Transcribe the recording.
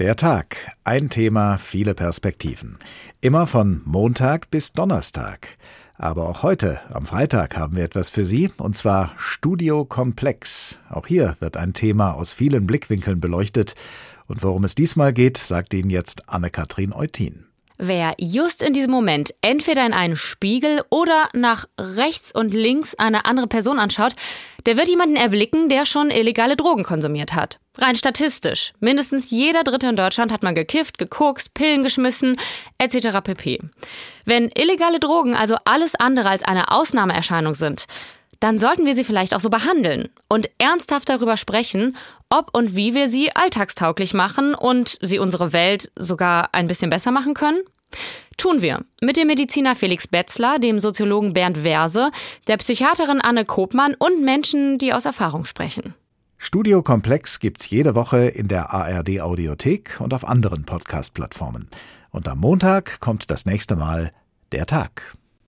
Der Tag. Ein Thema, viele Perspektiven. Immer von Montag bis Donnerstag. Aber auch heute, am Freitag, haben wir etwas für Sie, und zwar Studio Komplex. Auch hier wird ein Thema aus vielen Blickwinkeln beleuchtet. Und worum es diesmal geht, sagt Ihnen jetzt Anne-Kathrin Eutin. Wer just in diesem Moment entweder in einen Spiegel oder nach rechts und links eine andere Person anschaut, der wird jemanden erblicken, der schon illegale Drogen konsumiert hat. Rein statistisch. Mindestens jeder Dritte in Deutschland hat mal gekifft, gekokst, Pillen geschmissen, etc. pp. Wenn illegale Drogen also alles andere als eine Ausnahmeerscheinung sind, dann sollten wir sie vielleicht auch so behandeln und ernsthaft darüber sprechen, ob und wie wir sie alltagstauglich machen und sie unsere Welt sogar ein bisschen besser machen können? Tun wir. Mit dem Mediziner Felix Betzler, dem Soziologen Bernd Verse, der Psychiaterin Anne Kopmann und Menschen, die aus Erfahrung sprechen. Studio Komplex gibt's jede Woche in der ARD Audiothek und auf anderen Podcast-Plattformen. Und am Montag kommt das nächste Mal der Tag.